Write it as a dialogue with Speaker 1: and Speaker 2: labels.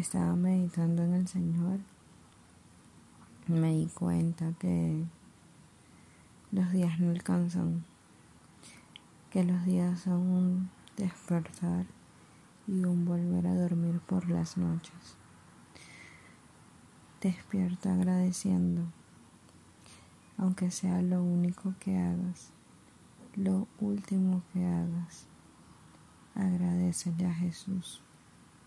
Speaker 1: estaba meditando en el Señor, me di cuenta que los días no alcanzan, que los días son un despertar y un volver a dormir por las noches. Despierta agradeciendo, aunque sea lo único que hagas, lo último que hagas. Agradecele a Jesús.